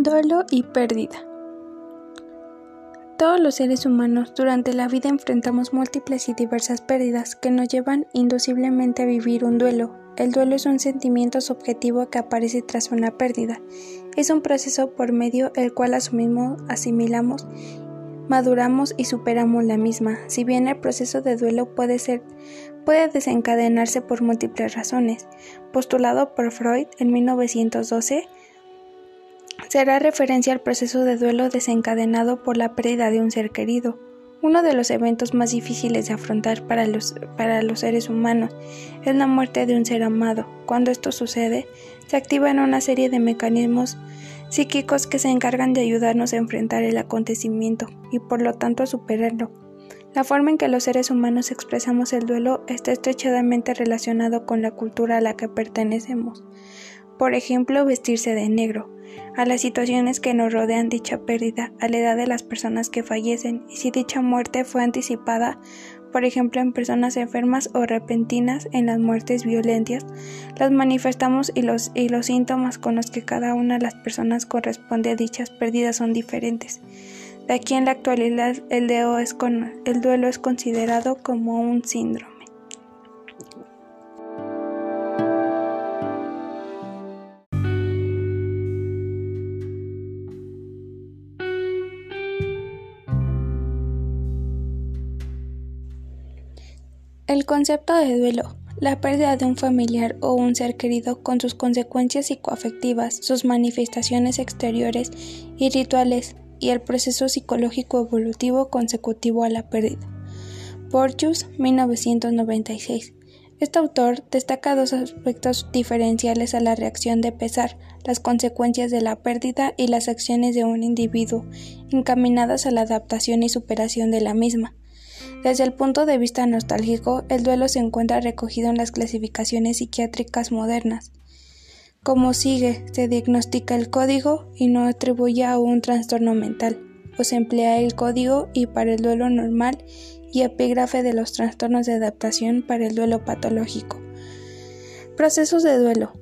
Duelo y pérdida. Todos los seres humanos durante la vida enfrentamos múltiples y diversas pérdidas que nos llevan indudablemente a vivir un duelo. El duelo es un sentimiento subjetivo que aparece tras una pérdida. Es un proceso por medio el cual asumimos, asimilamos, maduramos y superamos la misma. Si bien el proceso de duelo puede ser puede desencadenarse por múltiples razones. Postulado por Freud en 1912, será referencia al proceso de duelo desencadenado por la pérdida de un ser querido, uno de los eventos más difíciles de afrontar para los, para los seres humanos es la muerte de un ser amado. Cuando esto sucede, se activan una serie de mecanismos psíquicos que se encargan de ayudarnos a enfrentar el acontecimiento y por lo tanto a superarlo. La forma en que los seres humanos expresamos el duelo está estrechamente relacionado con la cultura a la que pertenecemos. Por ejemplo, vestirse de negro, a las situaciones que nos rodean dicha pérdida, a la edad de las personas que fallecen y si dicha muerte fue anticipada, por ejemplo en personas enfermas o repentinas, en las muertes violentas, las manifestamos y los, y los síntomas con los que cada una de las personas corresponde a dichas pérdidas son diferentes. De aquí en la actualidad el, es el duelo es considerado como un síndrome. El concepto de duelo, la pérdida de un familiar o un ser querido con sus consecuencias psicoafectivas, sus manifestaciones exteriores y rituales, y el proceso psicológico evolutivo consecutivo a la pérdida. Portius, 1996. Este autor destaca dos aspectos diferenciales a la reacción de pesar, las consecuencias de la pérdida y las acciones de un individuo, encaminadas a la adaptación y superación de la misma. Desde el punto de vista nostálgico, el duelo se encuentra recogido en las clasificaciones psiquiátricas modernas. Como sigue, se diagnostica el código y no atribuye a un trastorno mental, o se emplea el código y para el duelo normal y epígrafe de los trastornos de adaptación para el duelo patológico. Procesos de duelo.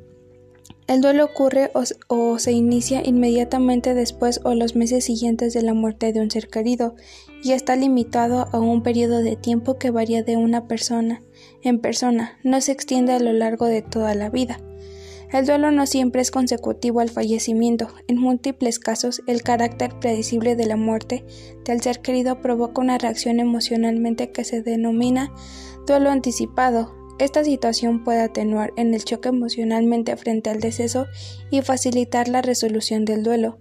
El duelo ocurre o, se inicia inmediatamente después o los meses siguientes de la muerte de un ser querido y está limitado a un periodo de tiempo que varía de una persona en persona, no se extiende a lo largo de toda la vida. El duelo no siempre es consecutivo al fallecimiento. En múltiples casos, el carácter predecible de la muerte del ser querido provoca una reacción emocionalmente que se denomina duelo anticipado esta situación puede atenuar en el choque emocionalmente frente al deceso y facilitar la resolución del duelo.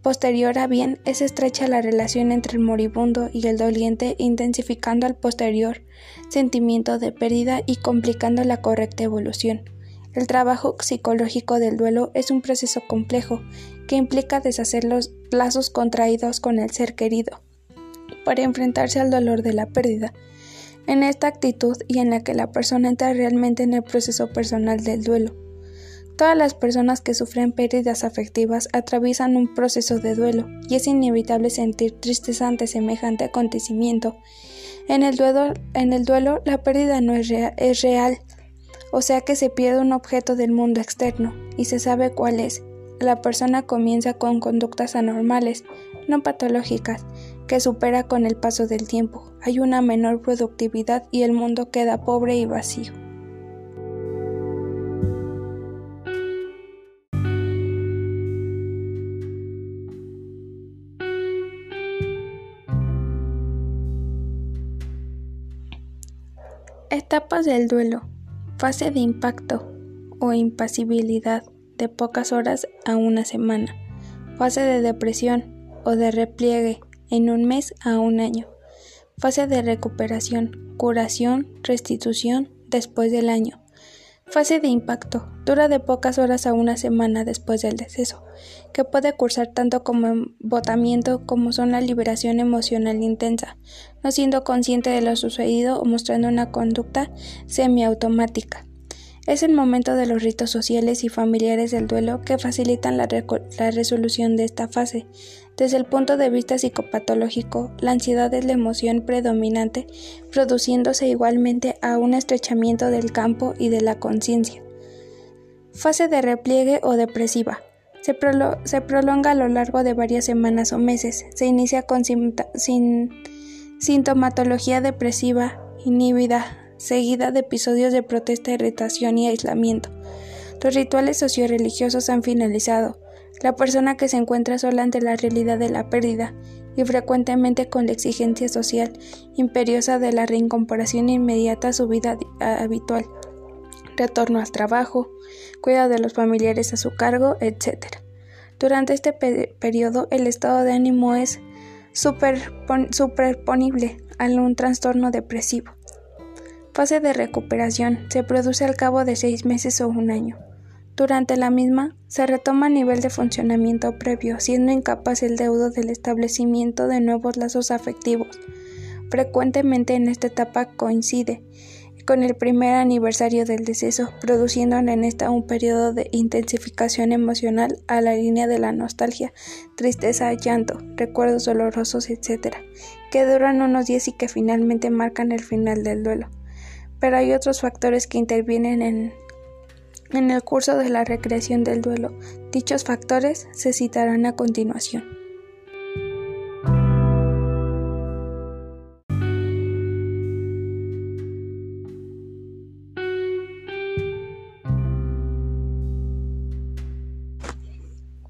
Posterior a bien, es estrecha la relación entre el moribundo y el doliente, intensificando al posterior sentimiento de pérdida y complicando la correcta evolución. El trabajo psicológico del duelo es un proceso complejo que implica deshacer los lazos contraídos con el ser querido para enfrentarse al dolor de la pérdida en esta actitud y en la que la persona entra realmente en el proceso personal del duelo. Todas las personas que sufren pérdidas afectivas atraviesan un proceso de duelo y es inevitable sentir tristeza ante semejante acontecimiento. En el duelo, en el duelo la pérdida no es, es real, o sea que se pierde un objeto del mundo externo y se sabe cuál es. La persona comienza con conductas anormales, no patológicas, que supera con el paso del tiempo. Hay una menor productividad y el mundo queda pobre y vacío. Etapas del duelo. Fase de impacto o impasibilidad de pocas horas a una semana. Fase de depresión o de repliegue en un mes a un año. Fase de recuperación, curación, restitución después del año. Fase de impacto. Dura de pocas horas a una semana después del deceso, que puede cursar tanto como embotamiento como son la liberación emocional intensa, no siendo consciente de lo sucedido o mostrando una conducta semiautomática. Es el momento de los ritos sociales y familiares del duelo que facilitan la, la resolución de esta fase, desde el punto de vista psicopatológico, la ansiedad es la emoción predominante, produciéndose igualmente a un estrechamiento del campo y de la conciencia. Fase de repliegue o depresiva. Se, prolonga a lo largo de varias semanas o meses. Se inicia con sintomatología depresiva inhibida, seguida de episodios de protesta, irritación y aislamiento. Los rituales socioreligiosos han finalizado. La persona que se encuentra sola ante la realidad de la pérdida y frecuentemente con la exigencia social imperiosa de la reincorporación inmediata a su vida habitual, retorno al trabajo, cuidado de los familiares a su cargo, etc. Durante este periodo el estado de ánimo es superponible a un trastorno depresivo. Fase de recuperación se produce al cabo de seis meses o un año. Durante la misma, se retoma a nivel de funcionamiento previo, siendo incapaz el deudo del establecimiento de nuevos lazos afectivos. Frecuentemente en esta etapa coincide con el primer aniversario del deceso, produciendo en esta un periodo de intensificación emocional a la línea de la nostalgia, tristeza, llanto, recuerdos dolorosos, etc., que duran unos días y que finalmente marcan el final del duelo. Pero hay otros factores que intervienen en en el curso de la recreación del duelo, dichos factores se citarán a continuación.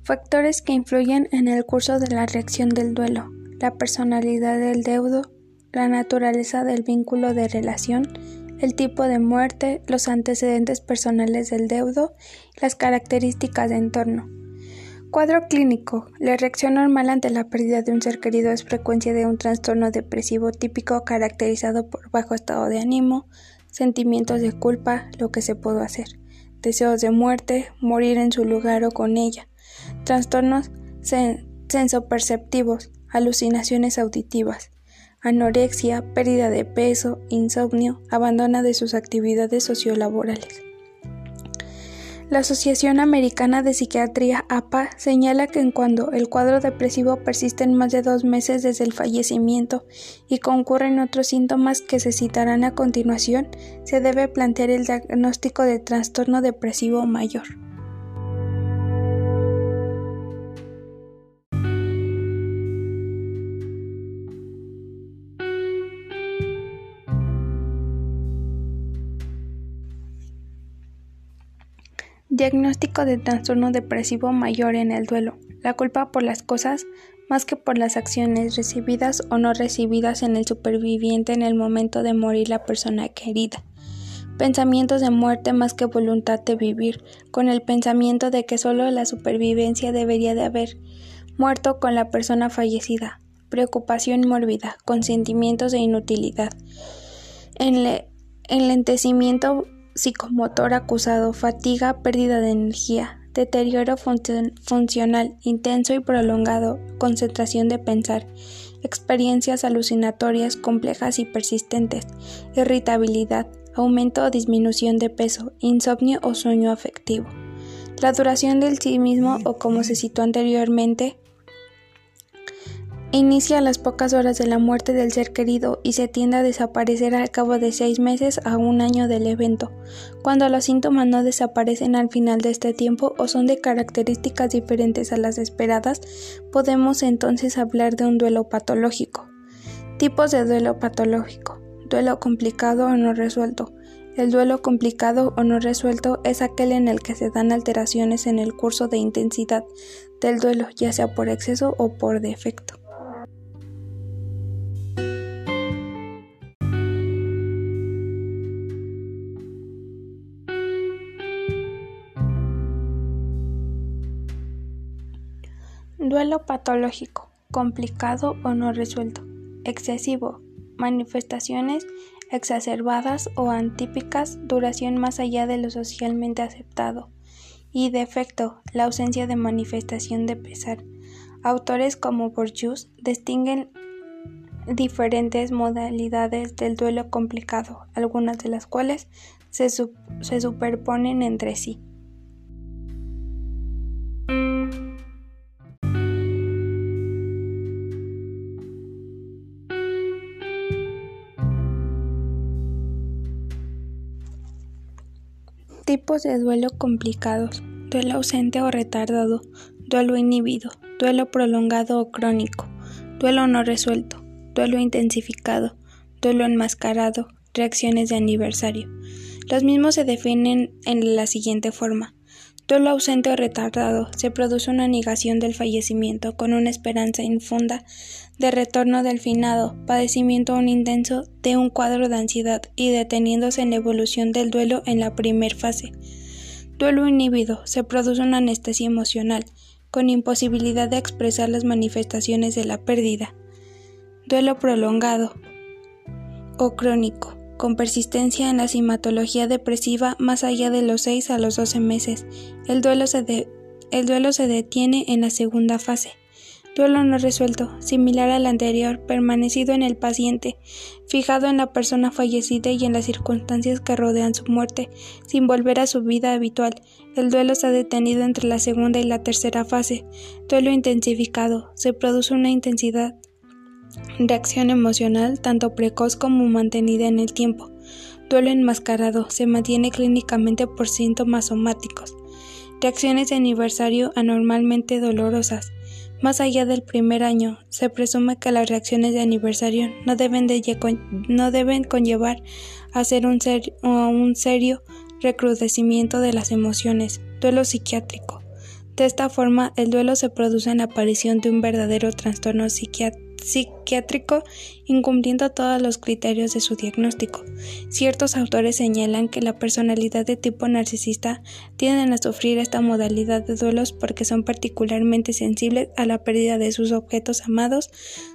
Factores que influyen en el curso de la reacción del duelo, la personalidad del deudo, la naturaleza del vínculo de relación, el tipo de muerte, los antecedentes personales del deudo las características de entorno. Cuadro clínico. La reacción normal ante la pérdida de un ser querido. Es frecuencia de un trastorno depresivo típico caracterizado por bajo estado de ánimo, sentimientos de culpa, lo que se pudo hacer, deseos de muerte, morir en su lugar o con ella, trastornos sensoperceptivos, alucinaciones auditivas, anorexia, pérdida de peso, insomnio, abandono de sus actividades sociolaborales. La Asociación Americana de Psiquiatría APA señala que en cuando el cuadro depresivo persiste en más de dos meses desde el fallecimiento y concurren otros síntomas que se citarán a continuación, se debe plantear el diagnóstico de trastorno depresivo mayor. Diagnóstico de trastorno depresivo mayor en el duelo. La culpa por las cosas más que por las acciones recibidas o no recibidas en el superviviente en el momento de morir la persona querida. Pensamientos de muerte más que voluntad de vivir, con el pensamiento de que solo la supervivencia debería de haber muerto con la persona fallecida. Preocupación mórbida, con sentimientos de inutilidad. Enlentecimiento psicomotor acusado, fatiga, pérdida de energía, deterioro funcional intenso y prolongado, concentración de pensar, experiencias alucinatorias complejas y persistentes, irritabilidad, aumento o disminución de peso, insomnio o sueño afectivo. La duración del sí mismo o como se citó anteriormente, Inicia a las pocas horas de la muerte del ser querido y se tiende a desaparecer al cabo de seis meses a un año del evento. Cuando los síntomas no desaparecen al final de este tiempo o son de características diferentes a las esperadas, podemos entonces hablar de un duelo patológico. Tipos de duelo patológico. Duelo complicado o no resuelto. El duelo complicado o no resuelto es aquel en el que se dan alteraciones en el curso de intensidad del duelo, ya sea por exceso o por defecto. Duelo patológico, complicado o no resuelto, excesivo, manifestaciones exacerbadas o antípicas, duración más allá de lo socialmente aceptado, y defecto, la ausencia de manifestación de pesar. Autores como Bourdieu distinguen diferentes modalidades del duelo complicado, algunas de las cuales se, se superponen entre sí. Tipos de duelo complicados. Duelo ausente o retardado. duelo inhibido, duelo prolongado o crónico, duelo no resuelto, duelo intensificado, duelo enmascarado, reacciones de aniversario. Los mismos se definen en la siguiente forma. Duelo ausente o retardado. Se produce una negación del fallecimiento con una esperanza infunda de retorno del finado, padecimiento un intenso de un cuadro de ansiedad y deteniéndose en la evolución del duelo en la primer fase. Duelo inhibido. Se produce una anestesia emocional con imposibilidad de expresar las manifestaciones de la pérdida. Duelo prolongado o crónico con persistencia en la simatología depresiva más allá de los 6 a los 12 meses. El duelo, se el duelo se detiene en la segunda fase. Duelo no resuelto, similar al anterior, permanecido en el paciente, fijado en la persona fallecida y en las circunstancias que rodean su muerte, sin volver a su vida habitual. El duelo se ha detenido entre la segunda y la tercera fase. Duelo intensificado. Se produce una intensidad Reacción emocional tanto precoz como mantenida en el tiempo. Duelo enmascarado se mantiene clínicamente por síntomas somáticos. Reacciones de aniversario anormalmente dolorosas. Más allá del primer año, se presume que las reacciones de aniversario no deben, no deben conllevar a ser un, un serio recrudecimiento de las emociones. Duelo psiquiátrico. De esta forma, el duelo se produce en la aparición de un verdadero trastorno psiquiátrico psiquiátrico incumpliendo todos los criterios de su diagnóstico. Ciertos autores señalan que la personalidad de tipo narcisista tienden a sufrir esta modalidad de duelos porque son particularmente sensibles a la pérdida de sus objetos amados.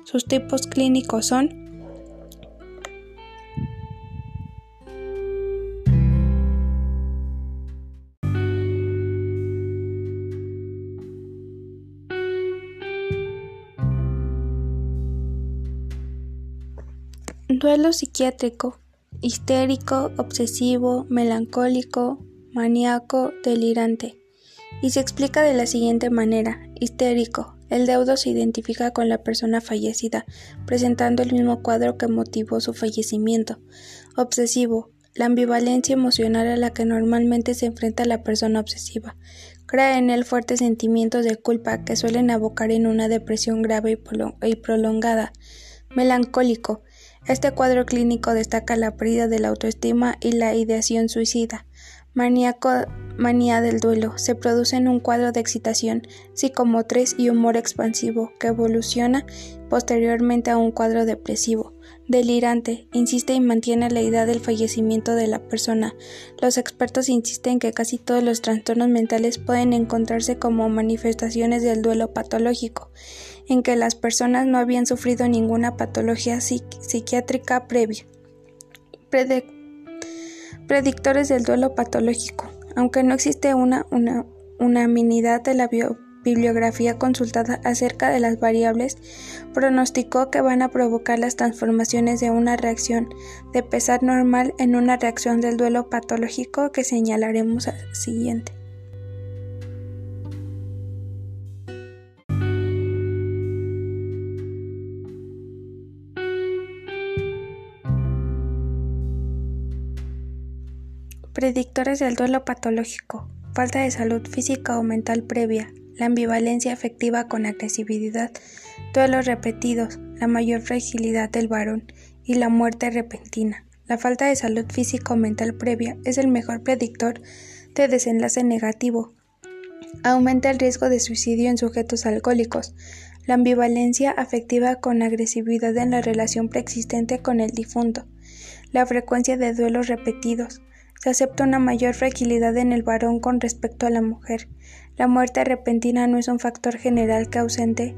Sus tipos clínicos son Duelo psiquiátrico, histérico, obsesivo, melancólico, maníaco, delirante. Y se explica de la siguiente manera. Histérico. El deudo se identifica con la persona fallecida, presentando el mismo cuadro que motivó su fallecimiento. Obsesivo. La ambivalencia emocional a la que normalmente se enfrenta la persona obsesiva. Crea en él fuertes sentimientos de culpa que suelen abocar en una depresión grave y prolongada. Melancólico este cuadro clínico destaca la pérdida de la autoestima y la ideación suicida. Manía del duelo. Se produce en un cuadro de excitación psicomotriz y humor expansivo que evoluciona posteriormente a un cuadro depresivo. Delirante. Insiste y mantiene la idea del fallecimiento de la persona. Los expertos insisten que casi todos los trastornos mentales pueden encontrarse como manifestaciones del duelo patológico en que las personas no habían sufrido ninguna patología psiquiátrica previa. predictores del duelo patológico. Aunque no existe una, una unanimidad de la bibliografía consultada acerca de las variables, pronosticó que van a provocar las transformaciones de una reacción de pesar normal en una reacción del duelo patológico que señalaremos al siguiente. Predictores del duelo patológico. Falta de salud física o mental previa. La ambivalencia afectiva con agresividad. Duelos repetidos. La mayor fragilidad del varón. Y la muerte repentina. La falta de salud física o mental previa es el mejor predictor de desenlace negativo. Aumenta el riesgo de suicidio en sujetos alcohólicos. La ambivalencia afectiva con agresividad en la relación preexistente con el difunto. La frecuencia de duelos repetidos se acepta una mayor fragilidad en el varón con respecto a la mujer. La muerte repentina no es un factor general que ausente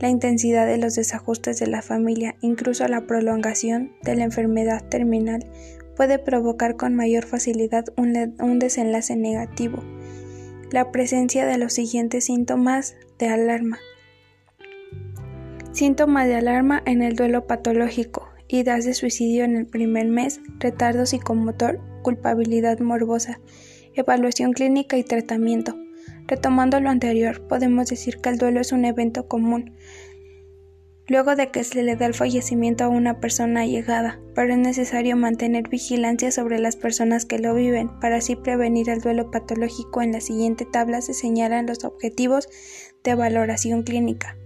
la intensidad de los desajustes de la familia, incluso la prolongación de la enfermedad terminal puede provocar con mayor facilidad un, desenlace negativo. La presencia de los siguientes síntomas de alarma. Síntomas de alarma en el duelo patológico, ideas de suicidio en el primer mes, retardo psicomotor culpabilidad morbosa, evaluación clínica y tratamiento. Retomando lo anterior, podemos decir que el duelo es un evento común. luego de que se le da el fallecimiento a una persona allegada, pero es necesario mantener vigilancia sobre las personas que lo viven, para así prevenir el duelo patológico. En la siguiente tabla se señalan los objetivos de valoración clínica.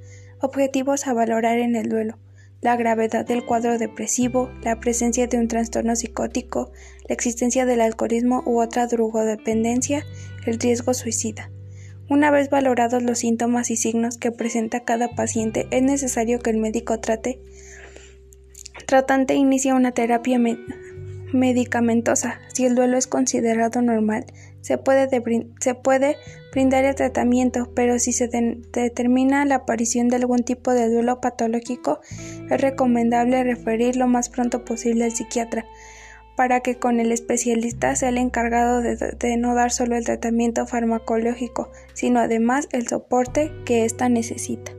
Objetivos a valorar en el duelo. La gravedad del cuadro depresivo, la presencia de un trastorno psicótico, la existencia del alcoholismo u otra drogodependencia, el riesgo suicida. Una vez valorados los síntomas y signos que presenta cada paciente, es necesario que el médico trate tratante inicie una terapia medicamentosa. Si el duelo es considerado normal, se puede, se puede brindar el tratamiento, pero si se determina la aparición de algún tipo de duelo patológico, es recomendable referir lo más pronto posible al psiquiatra para que con el especialista sea el encargado de, no dar solo el tratamiento farmacológico, sino además el soporte que ésta necesita.